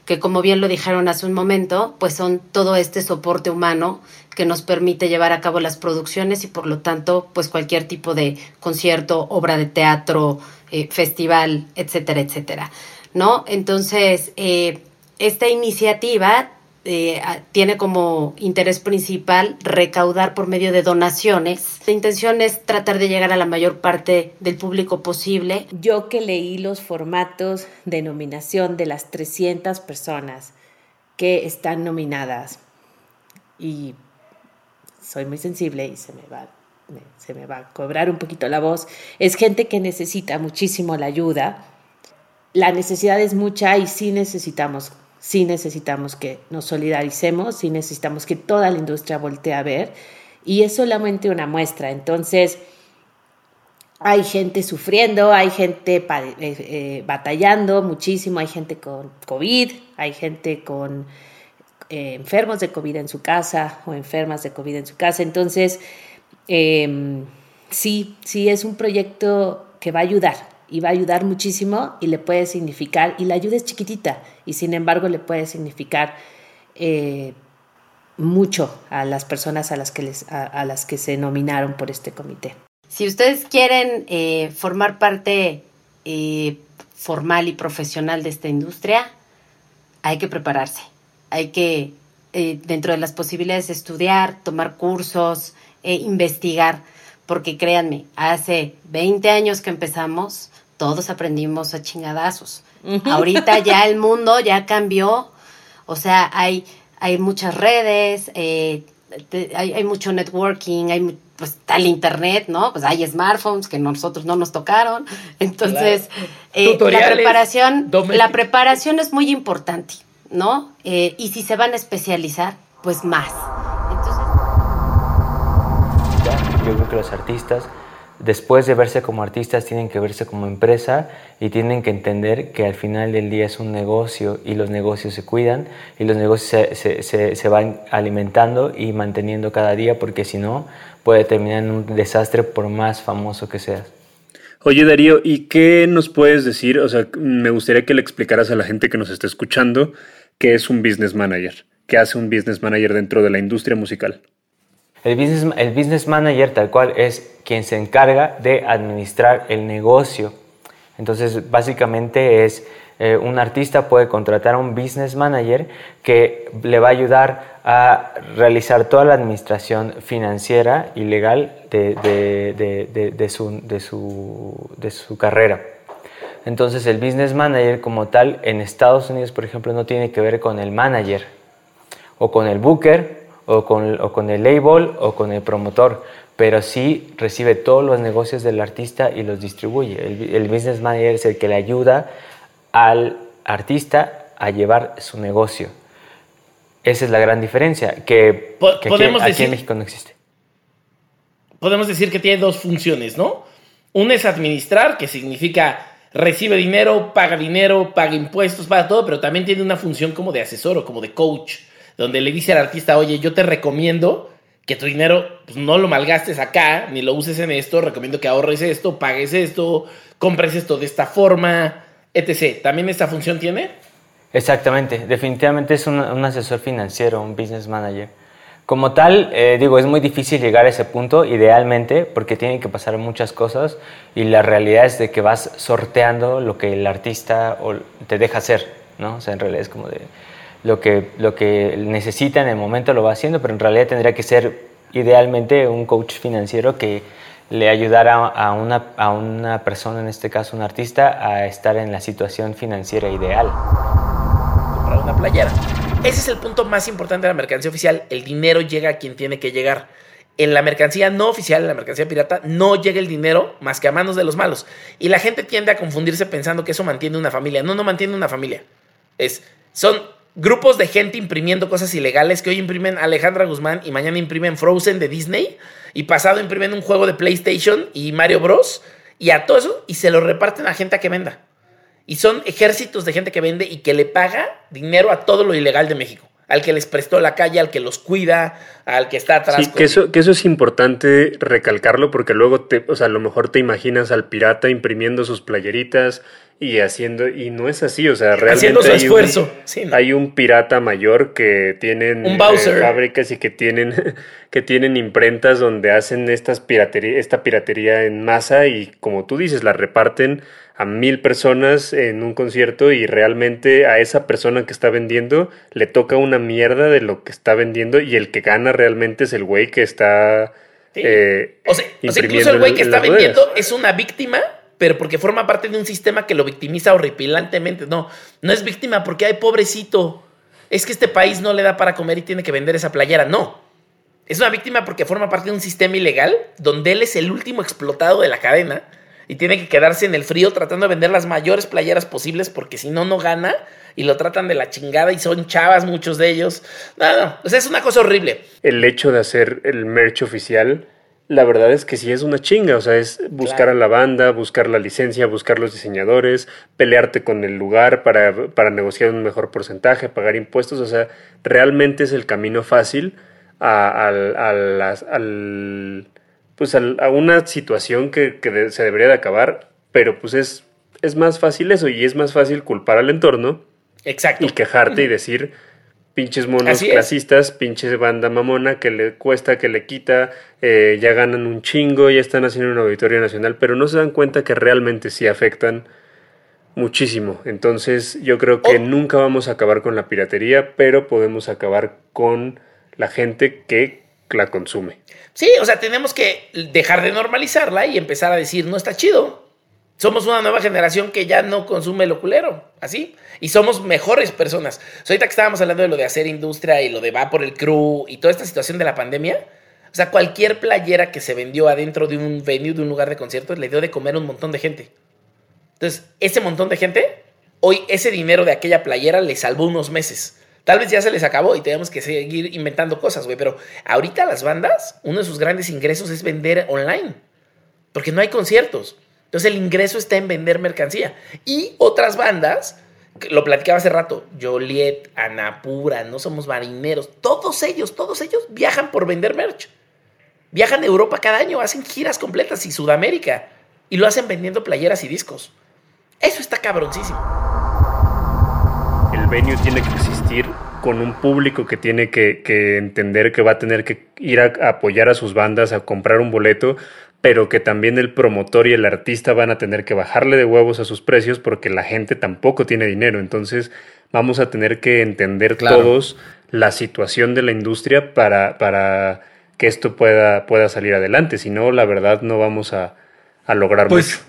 que como bien lo dijeron hace un momento, pues son todo este soporte humano que nos permite llevar a cabo las producciones y por lo tanto, pues cualquier tipo de concierto, obra de teatro, eh, festival, etcétera, etcétera. ¿No? Entonces, esta iniciativa eh, tiene como interés principal recaudar por medio de donaciones. La intención es tratar de llegar a la mayor parte del público posible. Yo que leí los formatos de nominación de las 300 personas que están nominadas y soy muy sensible y se me va se me va a cobrar un poquito la voz, es gente que necesita muchísimo la ayuda. La necesidad es mucha y sí necesitamos sí necesitamos que nos solidaricemos, sí necesitamos que toda la industria voltee a ver y es solamente una muestra. Entonces, hay gente sufriendo, hay gente eh, eh, batallando muchísimo, hay gente con COVID, hay gente con eh, enfermos de COVID en su casa o enfermas de COVID en su casa. Entonces, em, sí, sí es un proyecto que va a ayudar, y va a ayudar muchísimo y le puede significar, y la ayuda es chiquitita, y sin embargo le puede significar eh, mucho a las personas a las, que les, a, las que se nominaron por este comité. Si ustedes quieren eh, formar parte eh, formal y profesional de esta industria, hay que prepararse, hay que, dentro de las posibilidades, estudiar, tomar cursos, investigar porque créanme, hace 20 años que empezamos, todos aprendimos a chingadazos. Ahorita ya [laughs] el mundo ya cambió, o sea, hay, hay muchas redes, eh, hay, mucho networking, hay pues está el internet, ¿no? Pues hay smartphones que nosotros no nos tocaron. Entonces, eh, la preparación, la preparación es muy importante, ¿no? Eh, y si se van a especializar, pues más. Yo creo que los artistas después de verse como artistas tienen que verse como empresa y tienen que entender que al final del día es un negocio y los negocios se cuidan y los negocios se, se, se, van alimentando y manteniendo cada día porque si no puede terminar en un desastre por más famoso que seas. Oye Darío, ¿y qué nos puedes decir? O sea, me gustaría que le explicaras a la gente que nos está escuchando qué es un business manager, qué hace un business manager dentro de la industria musical. El business, el business manager tal cual es quien se encarga de administrar el negocio. Entonces, básicamente es eh, un artista puede contratar a un business manager que le va a ayudar a realizar toda la administración financiera y legal de, de, su, de su carrera. Entonces el business manager como tal en Estados Unidos, por ejemplo, no tiene que ver con el manager o con el booker o con, o con el label o con el promotor, pero sí recibe todos los negocios del artista y los distribuye. El, business manager es el que le ayuda al artista a llevar su negocio. Esa es la gran diferencia, que, aquí, en México no existe. Podemos decir que tiene dos funciones, ¿no? Una es administrar, que significa recibe dinero, paga dinero, paga impuestos, paga todo, pero también tiene una función como de asesor o como de coach, donde le dice al artista, oye, yo te recomiendo que tu dinero pues, no lo malgastes acá, ni lo uses en esto, recomiendo que ahorres esto, pagues esto, compres esto de esta forma, etc. ¿También esta función tiene? Exactamente, definitivamente es un, asesor financiero, un business manager. Como tal, eh, digo, es muy difícil llegar a ese punto, idealmente, porque tienen que pasar muchas cosas y la realidad es de que vas sorteando lo que el artista te deja hacer, ¿no? O sea, en realidad es como de lo que, lo que necesita en el momento lo va haciendo, pero en realidad tendría que ser idealmente un coach financiero que le ayudara a una, a una persona, en este caso un artista, a estar en la situación financiera ideal. Comprar una playera. Ese es el punto más importante de la mercancía oficial. El dinero llega a quien tiene que llegar. En la mercancía no oficial, en la mercancía pirata, no llega el dinero más que a manos de los malos. Y la gente tiende a confundirse pensando que eso mantiene una familia. No, no mantiene una familia. Es, son grupos de gente imprimiendo cosas ilegales que hoy imprimen Alejandra Guzmán y mañana imprimen Frozen de Disney y pasado imprimen un juego de PlayStation y Mario Bros. Y a todo eso y se lo reparten a gente a que venda. Y son ejércitos de gente que vende y que le paga dinero a todo lo ilegal de México. Al que les prestó la calle, al que los cuida, al que está atrás. Sí, que eso, que eso es importante recalcarlo porque luego, te, o sea, a lo mejor te imaginas al pirata imprimiendo sus playeritas y haciendo, y no es así, o sea, realmente Haciendo su esfuerzo. hay un pirata mayor que tienen un Bowser. Eh, fábricas y que tienen, [laughs] que tienen imprentas donde hacen estas piratería, esta piratería en masa y como tú dices, la reparten a mil personas en un concierto y realmente a esa persona que está vendiendo le toca una mierda de lo que está vendiendo y el que gana realmente es el güey que está... Eh, o, sea, incluso el güey que está vendiendo es una víctima, pero porque forma parte de un sistema que lo victimiza horripilantemente. No, no es víctima porque, hay pobrecito, es que este país no le da para comer y tiene que vender esa playera. No. Es una víctima porque forma parte de un sistema ilegal donde él es el último explotado de la cadena y tiene que quedarse en el frío tratando de vender las mayores playeras posibles porque si no, no gana y lo tratan de la chingada y son chavas muchos de ellos. No, no, o sea, es una cosa horrible. El hecho de hacer el merch oficial, la verdad es que sí es una chinga, o sea, es buscar a la banda, buscar la licencia, buscar los diseñadores, pelearte con el lugar para, para negociar un mejor porcentaje, pagar impuestos, o sea, realmente es el camino fácil a, al pues a, una situación que, se debería de acabar, pero pues es, es más fácil eso y es más fácil culpar al entorno. Exacto. Y quejarte y [laughs] decir, pinches monos clasistas, pinches banda mamona que le cuesta, que le quita, eh, ya ganan un chingo, ya están haciendo una auditoría nacional, pero no se dan cuenta que realmente sí afectan muchísimo. Entonces yo creo que oh. nunca vamos a acabar con la piratería, pero podemos acabar con la gente que la consume. Sí, o sea, tenemos que dejar de normalizarla y empezar a decir, no está chido. Somos una nueva generación que ya no consume lo culero, así. Y somos mejores personas. ahorita que estábamos hablando de lo de hacer industria y lo de va por el crew y toda esta situación de la pandemia, o sea, cualquier playera que se vendió adentro de un venue, de un lugar de conciertos, le dio de comer a un montón de gente. Entonces, ese montón de gente, hoy ese dinero de aquella playera le salvó unos meses. Tal vez ya se les acabó y tenemos que seguir inventando cosas, güey. Pero ahorita las bandas, uno de sus grandes ingresos es vender online. Porque no hay conciertos. Entonces el ingreso está en vender mercancía. Y otras bandas, lo platicaba hace rato, Joliet, Anapura, no somos marineros, todos ellos, todos ellos viajan por vender merch. Viajan a Europa cada año, hacen giras completas y Sudamérica. Y lo hacen vendiendo playeras y discos. Eso está cabroncísimo. El venue tiene que existir con un público que tiene que, entender que va a tener que ir a, apoyar a sus bandas, a comprar un boleto, pero que también el promotor y el artista van a tener que bajarle de huevos a sus precios porque la gente tampoco tiene dinero. Entonces vamos a tener que entender todos la situación de la industria para, para que esto pueda, pueda salir adelante. Si no, la verdad no vamos a, a lograr pues, mucho.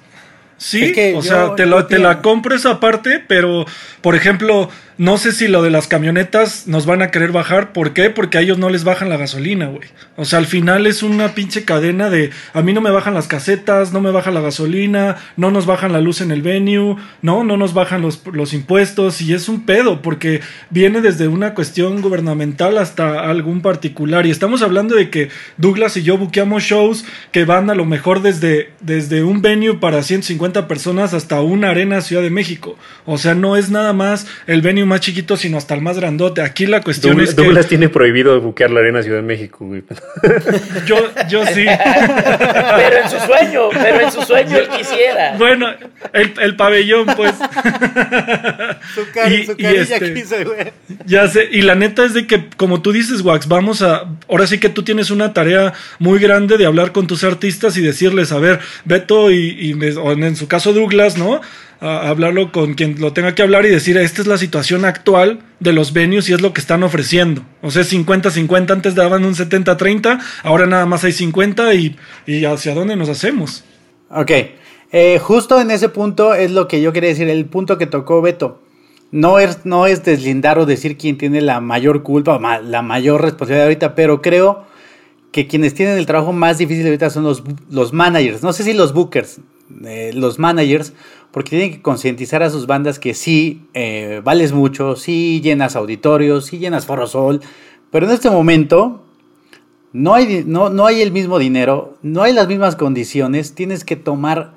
Sí, o sea, te, te la compro esa parte, pero, por ejemplo, no sé si lo de las camionetas nos van a querer bajar. ¿Por qué? Porque a ellos no les bajan la gasolina, güey. O sea, al final es una pinche cadena de a mí no me bajan las casetas, no me baja la gasolina, no nos bajan la luz en el venue, no, no nos bajan los, los impuestos y es un pedo porque viene desde una cuestión gubernamental hasta algún particular. Y estamos hablando de que Douglas y yo buqueamos shows que van a lo mejor desde, desde un venue para 150 personas hasta una arena Ciudad de México. O sea, no es nada más el venue más chiquito, sino hasta el más grandote. Aquí la cuestión es que. Douglas tiene prohibido buquear la Arena Ciudad de México, güey. [laughs] yo, yo sí. [laughs] pero en su sueño, pero en su sueño él quisiera. Bueno, el, el pabellón, pues. [laughs] su, car y, su este, güey. Ya sé, y la neta es de que, como tú dices, Wax, vamos a. Ahora sí que tú tienes una tarea muy grande de hablar con tus artistas y decirles, a ver, Beto y, y en su caso Douglas, ¿no? Hablarlo con quien lo tenga que hablar y decir, esta es la situación actual de los venues y es lo que están ofreciendo. O sea, 50-50, antes daban un 70-30, ahora nada más hay 50 y, y, hacia dónde nos hacemos. Ok, eh, justo en ese punto es lo que yo quería decir, el punto que tocó Beto. No es, no es deslindar o decir quién tiene la mayor culpa, la mayor responsabilidad ahorita, pero creo que quienes tienen el trabajo más difícil ahorita son los, los managers. No sé si los bookers, eh, los managers, porque tienen que concientizar a sus bandas que sí, eh, vales mucho, sí llenas auditorios, sí llenas Forosol, pero en este momento no hay, no, no hay el mismo dinero, no hay las mismas condiciones, tienes que tomar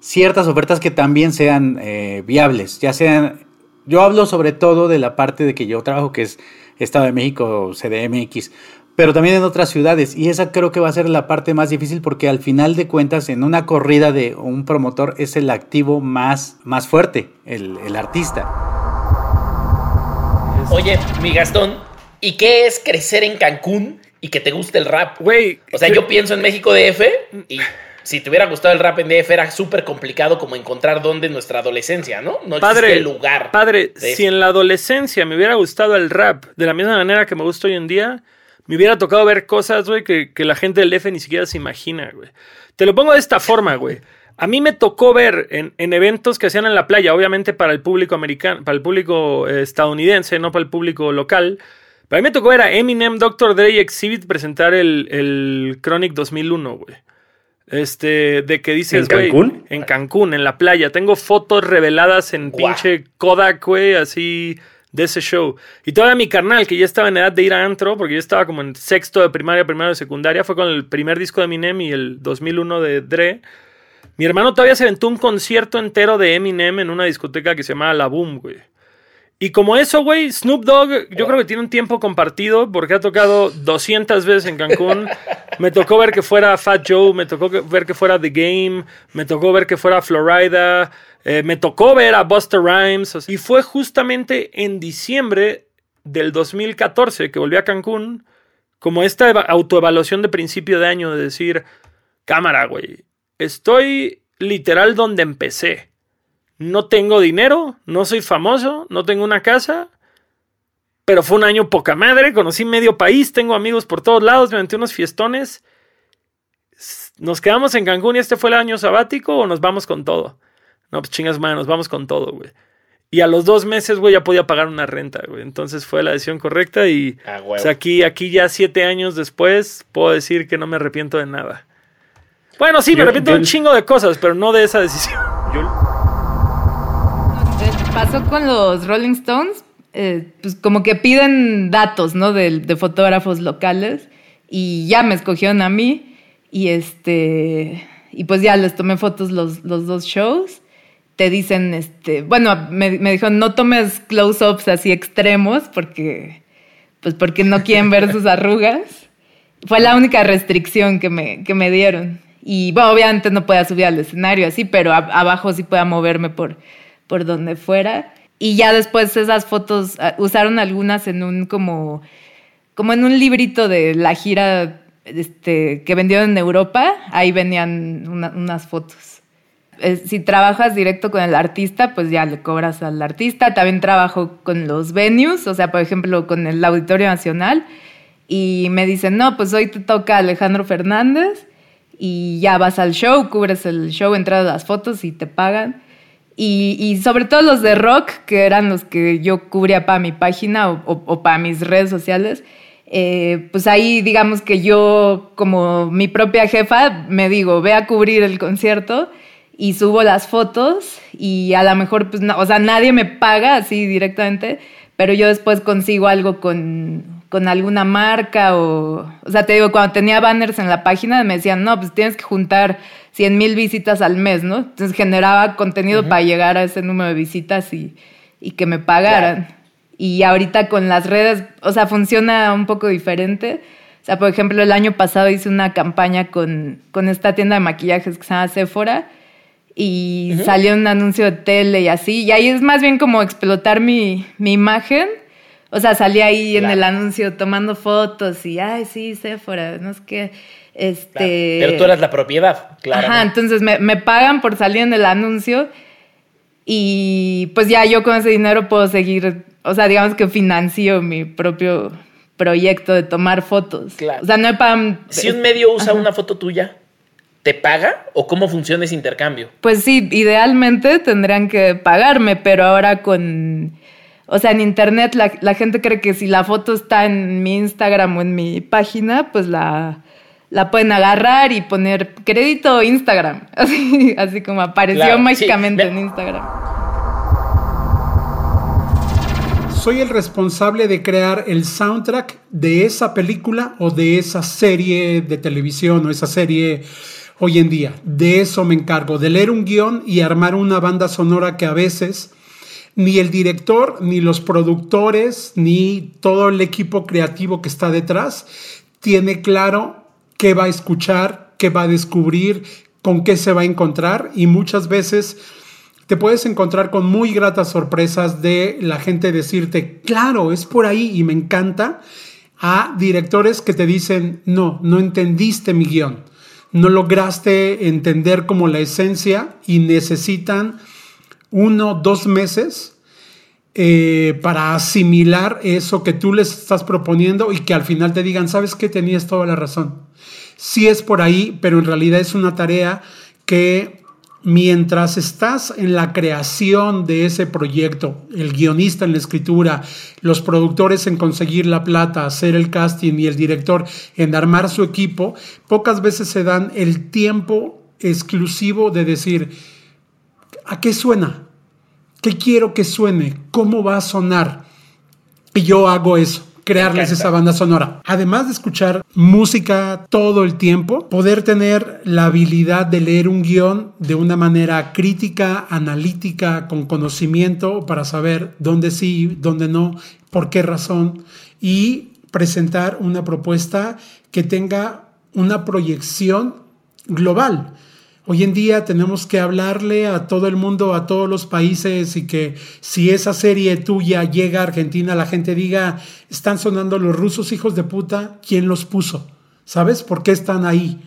ciertas ofertas que también sean eh, viables, ya sean, yo hablo sobre todo de la parte de que yo trabajo, que es Estado de México, CDMX, pero también en otras ciudades. Y esa creo que va a ser la parte más difícil porque al final de cuentas en una corrida de un promotor es el activo más, más fuerte, el, el artista. Oye, mi Gastón, ¿y qué es crecer en Cancún y que te guste el rap? Güey. O sea, yo pienso en México DF y si te hubiera gustado el rap en DF era súper complicado como encontrar dónde en nuestra adolescencia, ¿no? No padre, el lugar. Padre, si en la adolescencia me hubiera gustado el rap de la misma manera que me gusta hoy en día, me hubiera tocado ver cosas, güey, que, la gente del F ni siquiera se imagina, güey. Te lo pongo de esta forma, güey. A mí me tocó ver en, eventos que hacían en la playa, obviamente para el público americano, para el público eh, estadounidense, no para el público local. Pero a mí me tocó ver a Eminem, Dr. Dre y Exhibit presentar el, el Chronic 2001, güey. Este, de que dices, güey. ¿En Cancún? En Cancún, en la playa. Tengo fotos reveladas en pinche Kodak, güey, así de ese show. Y todavía mi carnal, que ya estaba en edad de ir a antro, porque yo estaba como en sexto de primaria, primero de secundaria, fue con el primer disco de Eminem y el 2001 de Dre. Mi hermano todavía se aventó un concierto entero de Eminem en una discoteca que se llamaba La Boom, güey. Y como eso, güey, Snoop Dogg, yo creo que tiene un tiempo compartido porque ha tocado 200 veces en Cancún. Me tocó ver que fuera Fat Joe, me tocó ver que fuera The Game, me tocó ver que fuera Florida, eh, me tocó ver a Buster Rhymes. Y fue justamente en diciembre del 2014 que volví a Cancún, como esta autoevaluación de principio de año de decir, cámara, güey, estoy literal donde empecé no tengo dinero, no soy famoso, no tengo una casa, pero fue un año poca madre, conocí medio país, tengo amigos por todos lados, me metí unos fiestones. ¿Nos quedamos en Cancún y este fue el año sabático o nos vamos con todo? No, pues chingas madre, nos vamos con todo, güey. Y a los dos meses, güey, ya podía pagar una renta, güey. Entonces fue la decisión correcta y aquí, aquí ya siete años después puedo decir que no me arrepiento de nada. Bueno, sí, me arrepiento de un chingo de cosas, pero no de esa decisión. [laughs] Yo, pasó con los Rolling Stones, eh, pues como que piden datos, ¿no? De, fotógrafos locales y ya me escogieron a mí y este y pues ya les tomé fotos los, los dos shows. Te dicen, este, bueno, me, me dijo no tomes close-ups así extremos porque, pues porque no quieren ver sus [laughs] arrugas. Fue la única restricción que me, que me dieron. Y bueno, obviamente no podía subir al escenario así, pero abajo sí podía moverme por, por donde fuera. Y ya después esas fotos, ah, usaron algunas en un como, como en un librito de la gira este, que vendieron en Europa, ahí venían unas fotos. Si trabajas directo con el artista, pues ya le cobras al artista. También trabajo con los venues, o sea, por ejemplo, con el Auditorio Nacional. Y me dicen, no, pues hoy te toca Alejandro Fernández y ya vas al show, cubres el show, entras las fotos y te pagan. Y, sobre todo los de rock, que eran los que yo cubría para mi página o para mis redes sociales, eh, pues ahí digamos que yo como mi propia jefa me digo, ve a cubrir el concierto y subo las fotos y a lo mejor, pues, no, o sea, nadie me paga así directamente, pero yo después consigo algo con, con alguna marca o, o sea, te digo, cuando tenía banners en la página me decían, no, pues tienes que juntar 100 mil visitas al mes, ¿no? Entonces generaba contenido para llegar a ese número de visitas y, y que me pagaran. Y ahorita con las redes, o sea, funciona un poco diferente. O sea, por ejemplo, el año pasado hice una campaña con, con esta tienda de maquillajes que se llama Sephora y salió un anuncio de tele y así. Y ahí es más bien como explotar mi, mi imagen. O sea, salí ahí en el anuncio tomando fotos y, ay, sí, Sephora, no es que... Este... Pero tú eras la propiedad, claro. Ajá, entonces me, me pagan por salir en el anuncio y pues ya yo con ese dinero puedo seguir o sea, digamos que financio mi propio proyecto de tomar fotos. Claro. O sea, no hay para... Si un medio usa una foto tuya, ¿te paga o cómo funciona ese intercambio? Pues sí, idealmente tendrían que pagarme, pero ahora con... O sea, en internet la, la gente cree que si la foto está en mi Instagram o en mi página, pues la, la pueden agarrar y poner crédito Instagram. [laughs] Así, así como apareció mágicamente en Instagram. soy el responsable de crear el soundtrack de esa película o de esa serie de televisión o esa serie hoy en día. De eso me encargo, de leer un guion y armar una banda sonora que a veces ni el director, ni los productores, ni todo el equipo creativo que está detrás tiene claro qué va a escuchar, qué va a descubrir, con qué se va a encontrar. Y muchas veces te puedes encontrar con muy gratas sorpresas de la gente decirte, claro, es por ahí y me encanta, a directores que te dicen, no, no entendiste mi guion, no lograste entender como la esencia y necesitan uno, dos meses eh, para asimilar eso que tú les estás proponiendo y que al final te digan, sabes que tenías toda la razón. Sí es por ahí, pero en realidad es una tarea que mientras estás en la creación de ese proyecto, el guionista en la escritura, los productores en conseguir la plata, hacer el casting y el director en armar su equipo, pocas veces se dan el tiempo exclusivo de decir, ¿a qué suena? ¿Qué quiero que suene? ¿Cómo va a sonar? Y yo hago eso crearles esa banda sonora. Además de escuchar música todo el tiempo, poder tener la habilidad de leer un guion de una manera crítica, analítica, con conocimiento para saber dónde sí, dónde no, por qué razón y presentar una propuesta que tenga una proyección global Hoy en día tenemos que hablarle a todo el mundo, a todos los países y que si esa serie tuya llega a Argentina, la gente diga, están sonando los rusos hijos de puta, ¿quién los puso? ¿Sabes? ¿Por qué están ahí?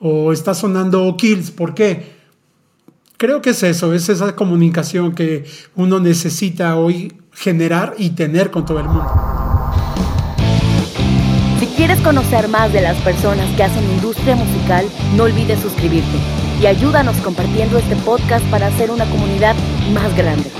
O está sonando Kills, ¿por qué? Creo que es eso, es esa comunicación que uno necesita hoy generar y tener con todo el mundo. Si quieres conocer más de las personas que hacen industria musical, no olvides suscribirte y ayúdanos compartiendo este podcast para hacer una comunidad más grande.